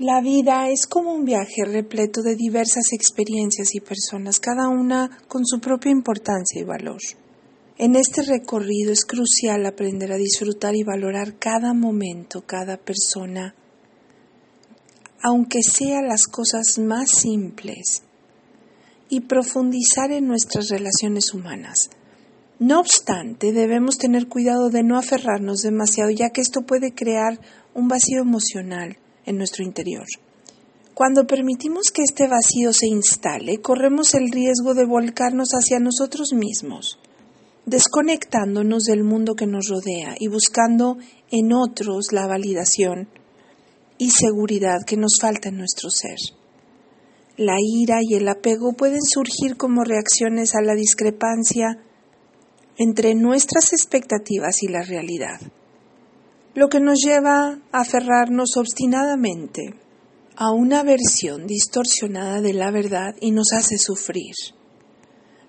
La vida es como un viaje repleto de diversas experiencias y personas, cada una con su propia importancia y valor. En este recorrido es crucial aprender a disfrutar y valorar cada momento, cada persona, aunque sean las cosas más simples, y profundizar en nuestras relaciones humanas. No obstante, debemos tener cuidado de no aferrarnos demasiado, ya que esto puede crear un vacío emocional en nuestro interior. Cuando permitimos que este vacío se instale, corremos el riesgo de volcarnos hacia nosotros mismos, desconectándonos del mundo que nos rodea y buscando en otros la validación y seguridad que nos falta en nuestro ser. La ira y el apego pueden surgir como reacciones a la discrepancia entre nuestras expectativas y la realidad, lo que nos lleva a aferrarnos obstinadamente a una versión distorsionada de la verdad y nos hace sufrir.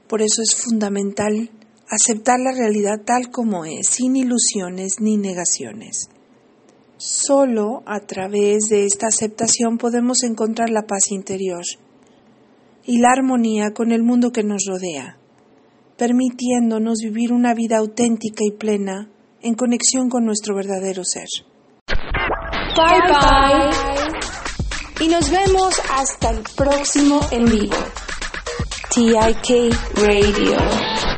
Por eso es fundamental aceptar la realidad tal como es, sin ilusiones ni negaciones. Solo a través de esta aceptación podemos encontrar la paz interior y la armonía con el mundo que nos rodea permitiéndonos vivir una vida auténtica y plena en conexión con nuestro verdadero ser. Bye bye. Y nos vemos hasta el próximo en vivo. TIK Radio.